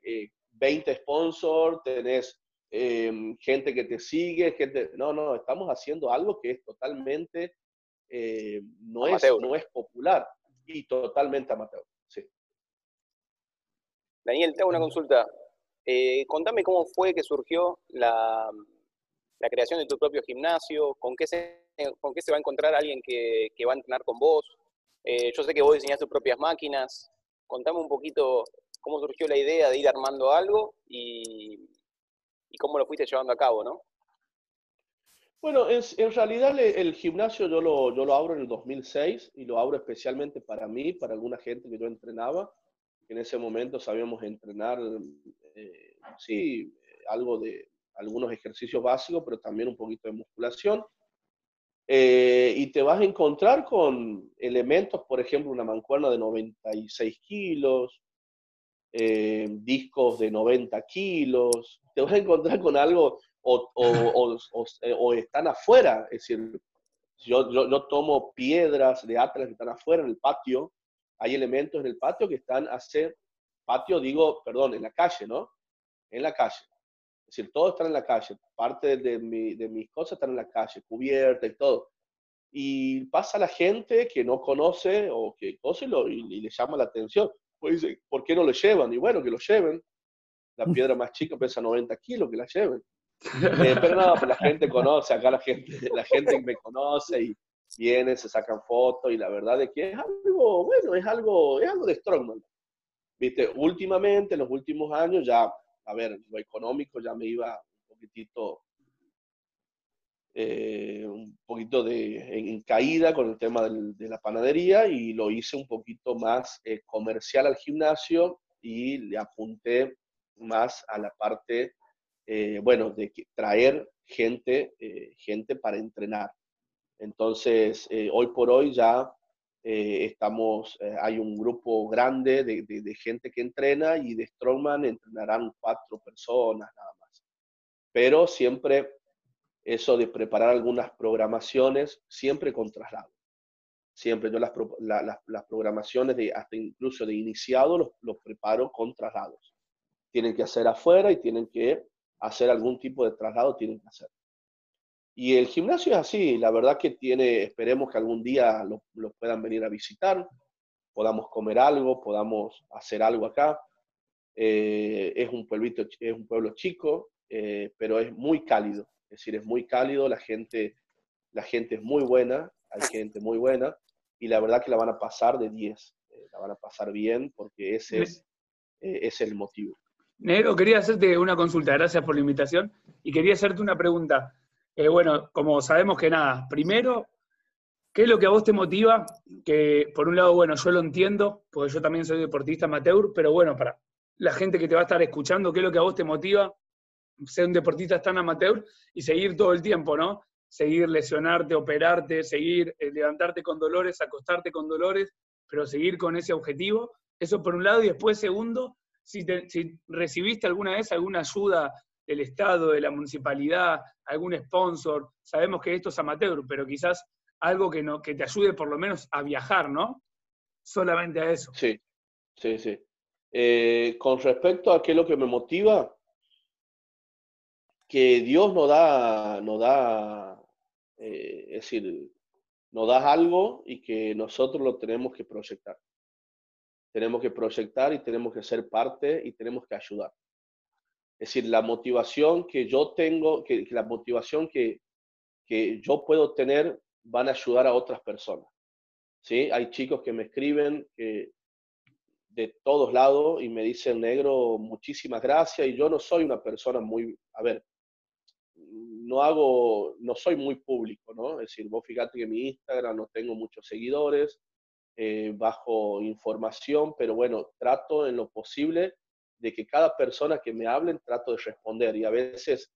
20 eh, sponsors, tenés em, gente que te sigue, gente... No, no, estamos haciendo algo que es totalmente, eh, no, es, no es popular y totalmente amateur. Sí. Daniel, te hago una consulta. Eh, contame cómo fue que surgió la, la creación de tu propio gimnasio, con qué se, con qué se va a encontrar alguien que, va a entrenar con vos. Eh, yo sé que vos diseñás tus propias máquinas. Contame un poquito cómo surgió la idea de ir armando algo y, cómo lo fuiste llevando a cabo, ¿no? Bueno, en realidad el, gimnasio yo lo, yo lo abro en el 2006 y lo abro especialmente para mí, para alguna gente que yo entrenaba, en ese momento sabíamos entrenar, eh, sí, algo de algunos ejercicios básicos, pero también un poquito de musculación. Eh, y te vas a encontrar con elementos, por ejemplo, una mancuerna de 96 kilos, eh, discos de 90 kilos, te vas a encontrar con algo o, están afuera, es decir, yo, yo, tomo piedras de Atlas que están afuera en el patio, hay elementos en el patio que están a hacer, patio digo, perdón, en la calle, ¿no? En la calle. Es decir, todo está en la calle, parte de, mi, de mis cosas están en la calle, cubierta y todo. Y pasa la gente que no conoce o que conoce y, y, le llama la atención. Pues dice, ¿por qué no lo llevan? Y bueno, que lo lleven. La piedra más chica pesa 90 kilos, que la lleven. Eh, pero no, pues la gente conoce, acá la gente, la gente me conoce y viene, se sacan fotos y la verdad es que es algo, bueno, es algo, es algo de Strongman. Viste, últimamente, en los últimos años ya a ver, lo económico ya me iba un poquitito, eh, un poquito de, en, caída con el tema de la panadería y lo hice un poquito más eh, comercial al gimnasio y le apunté más a la parte, eh, bueno, de traer gente, gente para entrenar. Entonces, hoy por hoy ya estamos, hay un grupo grande de, de, gente que entrena y de Strongman entrenarán cuatro personas nada más. Pero siempre eso de preparar algunas programaciones, siempre con traslado. Siempre yo las, programaciones, de, hasta incluso de iniciado, los, los preparo con traslados. Tienen que hacer afuera y tienen que hacer algún tipo de traslado, tienen que hacer. Y el gimnasio es así, la verdad que tiene, esperemos que algún día lo, puedan venir a visitar, podamos comer algo, podamos hacer algo acá. Eh, es, un pueblito, es un pueblo chico, eh, pero es muy cálido, es decir, es muy cálido, la gente, la gente es muy buena, hay gente muy buena, y la verdad que la van a pasar de 10, eh, la van a pasar bien porque ese es, ese es el motivo. Negro, quería hacerte una consulta, gracias por la invitación, y quería hacerte una pregunta. Eh, bueno, como sabemos que nada, primero, ¿qué es lo que a vos te motiva? Que por un lado, bueno, yo lo entiendo, porque yo también soy deportista amateur, pero bueno, para la gente que te va a estar escuchando, ¿qué es lo que a vos te motiva ser un deportista tan amateur y seguir todo el tiempo, ¿no? Seguir lesionarte, operarte, seguir eh, levantarte con dolores, acostarte con dolores, pero seguir con ese objetivo. Eso por un lado, y después, segundo, si, recibiste alguna vez alguna ayuda del Estado, de la municipalidad, algún sponsor. Sabemos que esto es amateur, pero quizás algo que, no, que te ayude por lo menos a viajar, ¿no? Solamente a eso. Sí, sí, sí. Eh, con respecto a qué es lo que me motiva, que Dios nos da, nos da eh, es decir, nos da algo y que nosotros lo tenemos que proyectar. Tenemos que proyectar y tenemos que ser parte y tenemos que ayudar. Es decir, la motivación que yo tengo, que, la motivación que, que yo puedo tener van a ayudar a otras personas. ¿sí? Hay chicos que me escriben de todos lados y me dicen, negro, muchísimas gracias. Y yo no soy una persona muy, a ver, no hago, no soy muy público, ¿no? Es decir, vos fíjate que mi Instagram no tengo muchos seguidores, eh, bajo información, pero bueno, trato en lo posible de que cada persona que me hablen trato de responder y a veces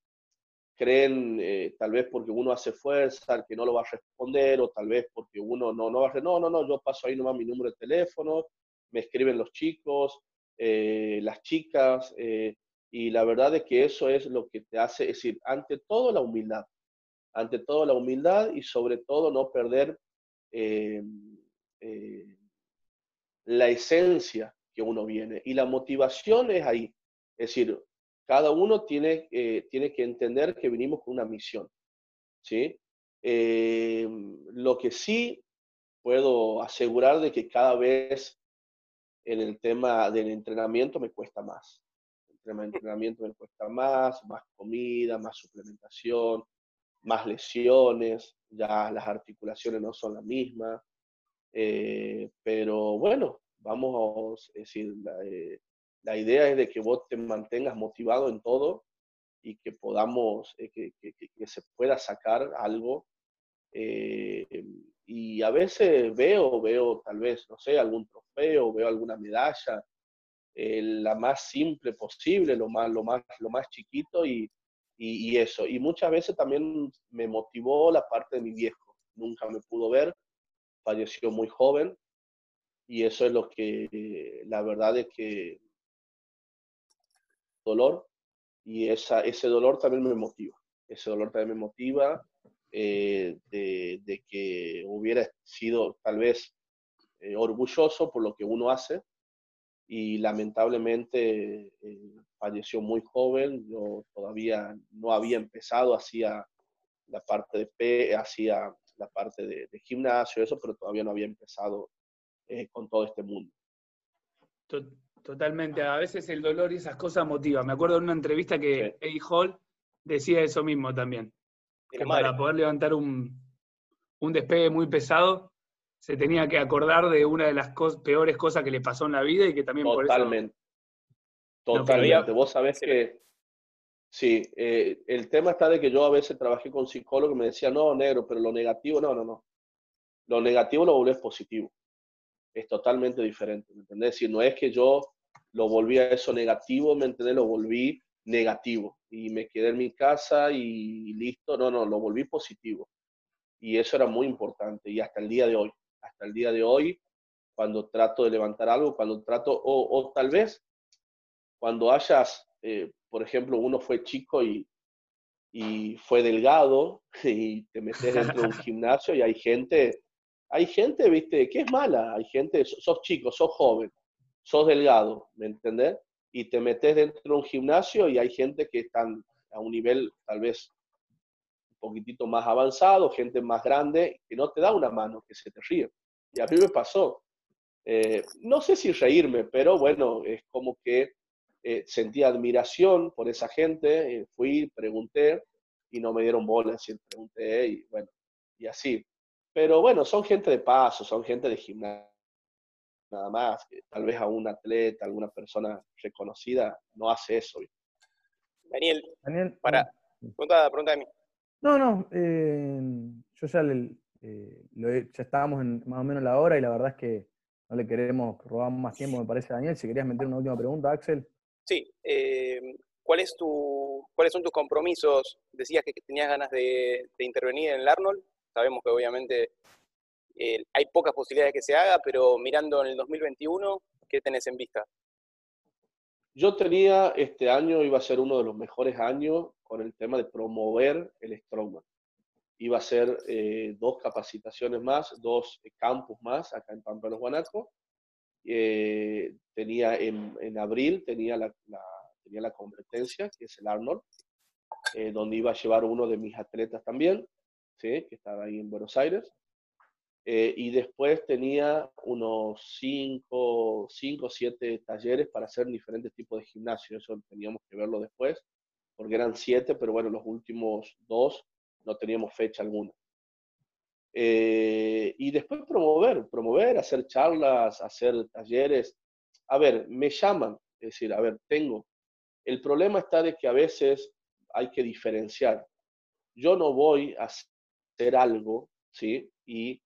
creen, eh, tal vez porque uno hace fuerza, que no lo va a responder, o tal vez porque uno no, no va a no, no, no, yo paso ahí nomás mi número de teléfono, me escriben los chicos, eh, las chicas, eh, y la verdad es que eso es lo que te hace, es decir, ante todo la humildad, ante todo la humildad y sobre todo no perder la esencia que uno viene. Y la motivación es ahí. Es decir, cada uno tiene, eh, tiene que entender que venimos con una misión. ¿sí? Eh, lo que sí puedo asegurar de que cada vez en el tema del entrenamiento me cuesta más. Entrenamiento me cuesta más, más comida, más suplementación, más lesiones, ya las articulaciones no son las mismas. Eh, pero bueno, vamos, a decir, eh, la idea es de que vos te mantengas motivado en todo y que podamos, eh, que, que, se pueda sacar algo. Eh, y a veces veo, veo tal vez, no sé, algún trofeo, veo alguna medalla, eh, la más simple posible, lo más, lo más, lo más chiquito y, y, eso. Y muchas veces también me motivó la parte de mi viejo. Nunca me pudo ver, falleció muy joven y eso es lo que, la verdad es que dolor y esa, ese dolor también me motiva. Ese dolor también me motiva eh, de, que hubiera sido tal vez eh, orgulloso por lo que uno hace y lamentablemente eh, falleció muy joven. Yo todavía no había empezado, hacía la parte de P, hacía la parte de, gimnasio, eso, pero todavía no había empezado con todo este mundo. Totalmente, a veces el dolor y esas cosas motivan. Me acuerdo de una entrevista que Eddie Hall decía eso mismo también. Que para poder levantar un, despegue muy pesado, se tenía que acordar de una de las peores cosas que le pasó en la vida y que también Totalmente. por eso... Totalmente. Vos sabés que... Sí, eh, el tema está de que yo a veces trabajé con psicólogos y me decían, no, negro, pero lo negativo, no, no, no. Lo negativo lo volvés positivo. Es totalmente diferente, ¿me entendés? Si no es que yo lo volví a eso negativo, ¿me entendés? Lo volví negativo y me quedé en mi casa y listo, no, no, lo volví positivo. Y eso era muy importante y hasta el día de hoy, hasta el día de hoy, cuando trato de levantar algo, cuando trato, o, tal vez cuando hayas, eh, por ejemplo, uno fue chico y, y fue delgado y te metes dentro de un gimnasio y hay gente, hay gente, viste, que es mala, hay gente, sos chico, sos joven, sos delgado, ¿me entendés? Y te metes dentro de un gimnasio y hay gente que están a un nivel tal vez poquitito más avanzado, gente más grande, que no te da una mano, que se te ríe. Y a mí me pasó. Eh, no sé si reírme, pero bueno, es como que eh, sentí admiración por esa gente, eh, fui, pregunté y no me dieron bolas y pregunté y bueno, y así. Pero bueno, son gente de paso, son gente de gimnasio nada más. Tal vez a un atleta, alguna persona reconocida, no hace eso. Daniel, Daniel para, pregunta, pregunta de mí. No, no, eh, yo ya, eh, ya estábamos en más o menos la hora y la verdad es que no le queremos robar más tiempo, me parece, Daniel. Si querías meter una última pregunta, Axel. Sí, eh, ¿cuál es tu, ¿cuáles son tus compromisos? Decías que tenías ganas de, de intervenir en el Arnold. Sabemos que obviamente eh, hay pocas posibilidades de que se haga, pero mirando en el 2021, ¿qué tenés en vista? Yo tenía, este año iba a ser uno de los mejores años con el tema de promover el Strongman. Iba a ser eh, dos capacitaciones más, dos campus más acá en Pamplona, Guanaco. Eh, tenía en, abril, tenía la, tenía la competencia, que es el Arnold, donde iba a llevar uno de mis atletas también, ¿sí? que estaba ahí en Buenos Aires. Eh, y después tenía unos 5 o 7 talleres para hacer diferentes tipos de gimnasio. Eso teníamos que verlo después, porque eran 7, pero bueno, los últimos dos no teníamos fecha alguna. Eh, y después promover, promover, hacer charlas, hacer talleres. A ver, me llaman, es decir, a ver, tengo. El problema está de que a veces hay que diferenciar. Yo no voy a hacer algo, ¿sí? Y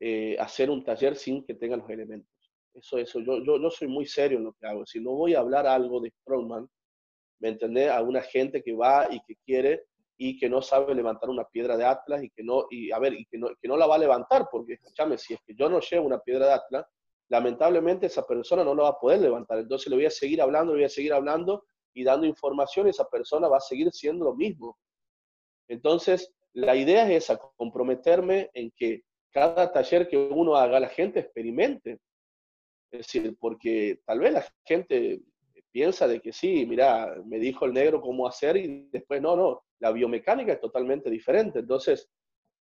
eh, hacer un taller sin que tenga los elementos. Eso, eso, yo, yo, yo soy muy serio en lo que hago. Si no voy a hablar algo de Strongman, ¿me entendés? A una gente que va y que quiere y que no sabe levantar una piedra de Atlas y que no, y a ver, y que no, que no la va a levantar, porque escúchame, si es que yo no llevo una piedra de Atlas, lamentablemente esa persona no la va a poder levantar. Entonces le voy a seguir hablando, le voy a seguir hablando y dando información, esa persona va a seguir siendo lo mismo. Entonces, la idea es esa, comprometerme en que cada taller que uno haga, la gente experimente. Es decir, porque tal vez la gente piensa de que sí, mira, me dijo el negro cómo hacer y después no, no, la biomecánica es totalmente diferente. Entonces,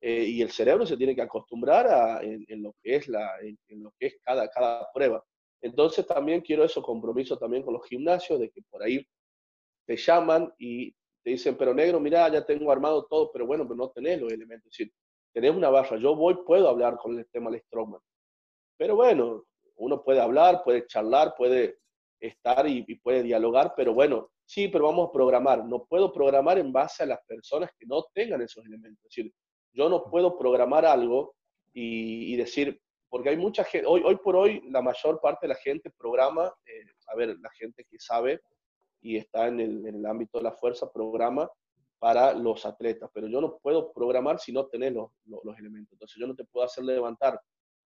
eh, y el cerebro se tiene que acostumbrar a, en, lo que es, la, en, lo que es cada, cada prueba. Entonces también quiero eso compromiso también con los gimnasios, de que por ahí te llaman y te dicen, pero negro, mira, ya tengo armado todo, pero bueno, pero no tenés los elementos. Es decir, tenés una barra, yo voy, puedo hablar con el tema del Strongman. Pero bueno, uno puede hablar, puede charlar, puede estar y, puede dialogar, pero bueno, sí, pero vamos a programar. No puedo programar en base a las personas que no tengan esos elementos. Es decir, yo no puedo programar algo y, decir, porque hay mucha gente, hoy, hoy por hoy la mayor parte de la gente programa, eh, a ver, la gente que sabe y está en el, en el, ámbito de la fuerza programa para los atletas, pero yo no puedo programar si no tenés los, los, elementos. Entonces yo no te puedo hacer levantar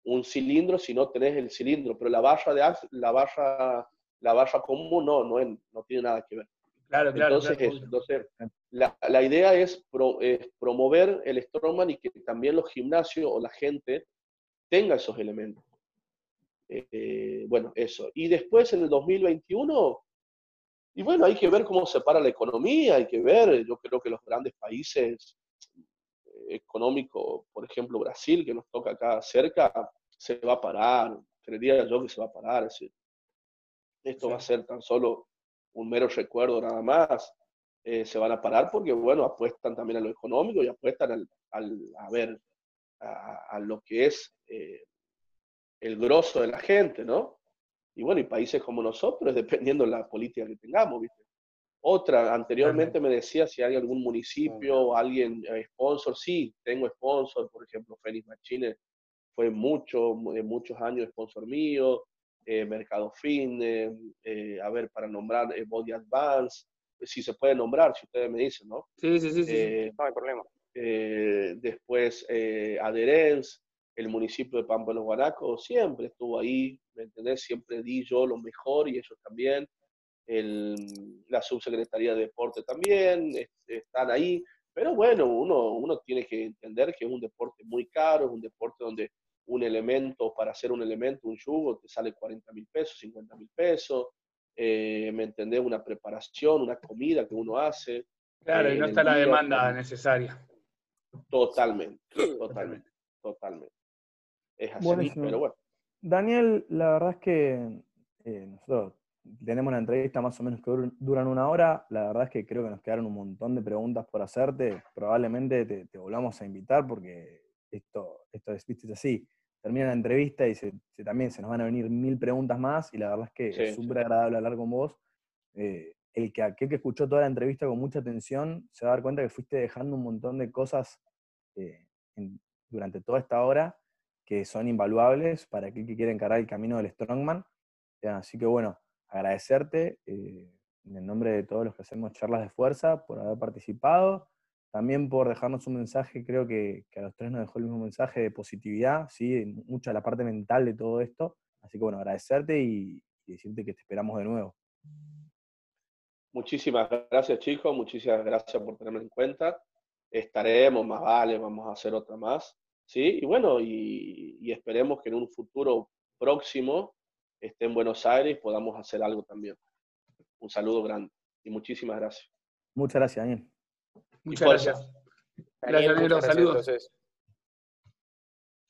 un cilindro si no tenés el cilindro, pero la barra de la barra la barra común no, no, no tiene nada que ver. Claro, claro. Entonces, entonces la, la, idea es, promover el strongman y que también los gimnasios o la gente tenga esos elementos. Eh, bueno, eso. Y después en el 2021, y bueno, hay que ver cómo se para la economía, hay que ver, yo creo que los grandes países eh, económicos, por ejemplo Brasil, que nos toca acá cerca, se va a parar, creería yo que se va a parar. Es decir, esto va a ser tan solo un mero recuerdo nada más. Eh, se van a parar porque, bueno, apuestan también a lo económico y apuestan al, a ver, a, lo que es eh, el grosso de la gente, ¿no? Y bueno, y países como nosotros, dependiendo de la política que tengamos, ¿viste? Otra, anteriormente me decía si hay algún municipio o alguien eh, sponsor. Sí, tengo sponsor, por ejemplo, Félix Machine fue mucho, de muchos años sponsor mío eh, Mercado Fin, eh, a ver, para nombrar eh, Body Advance, si se puede nombrar, si ustedes me dicen, ¿no? Sí, sí, sí, sí. Eh, no hay problema. después Adherence, el municipio de Pampa de los Guanacos, siempre estuvo ahí, ¿me entendés? Siempre di yo lo mejor y ellos también. El, la subsecretaría de deporte también, están ahí, pero bueno, uno, uno tiene que entender que es un deporte muy caro, es un deporte donde un elemento, para hacer un elemento, un yugo, te sale 40 mil pesos, 50 mil pesos, eh, ¿me entendés? Una preparación, una comida que uno hace. Claro, y no está la demanda necesaria. Totalmente, totalmente, totalmente. Es así, pero bueno. Daniel, la verdad es que eh, nosotros tenemos una entrevista más o menos que duran una hora. La verdad es que creo que nos quedaron un montón de preguntas por hacerte. Probablemente te, te volvamos a invitar porque esto, esto es, ¿viste? así termina la entrevista y se, también se nos van a venir mil preguntas más y la verdad es que es súper agradable hablar con vos. Eh, el que aquel que escuchó toda la entrevista con mucha atención se va a dar cuenta que fuiste dejando un montón de cosas eh, durante toda esta hora que son invaluables para aquel que quiere encarar el camino del Strongman. Así que bueno, agradecerte eh, en el nombre de todos los que hacemos charlas de fuerza por haber participado también por dejarnos un mensaje, creo que, a los tres nos dejó el mismo mensaje de positividad, ¿sí? mucha la parte mental de todo esto. Así que bueno, agradecerte y, decirte que te esperamos de nuevo. Muchísimas gracias chicos, muchísimas gracias por tenerme en cuenta. Estaremos, más vale, vamos a hacer otra más. ¿sí? Y bueno, y, y esperemos que en un futuro próximo esté en Buenos Aires y podamos hacer algo también. Un saludo grande y muchísimas gracias. Muchas gracias, Daniel. Muchas gracias. Gracias, Saludos.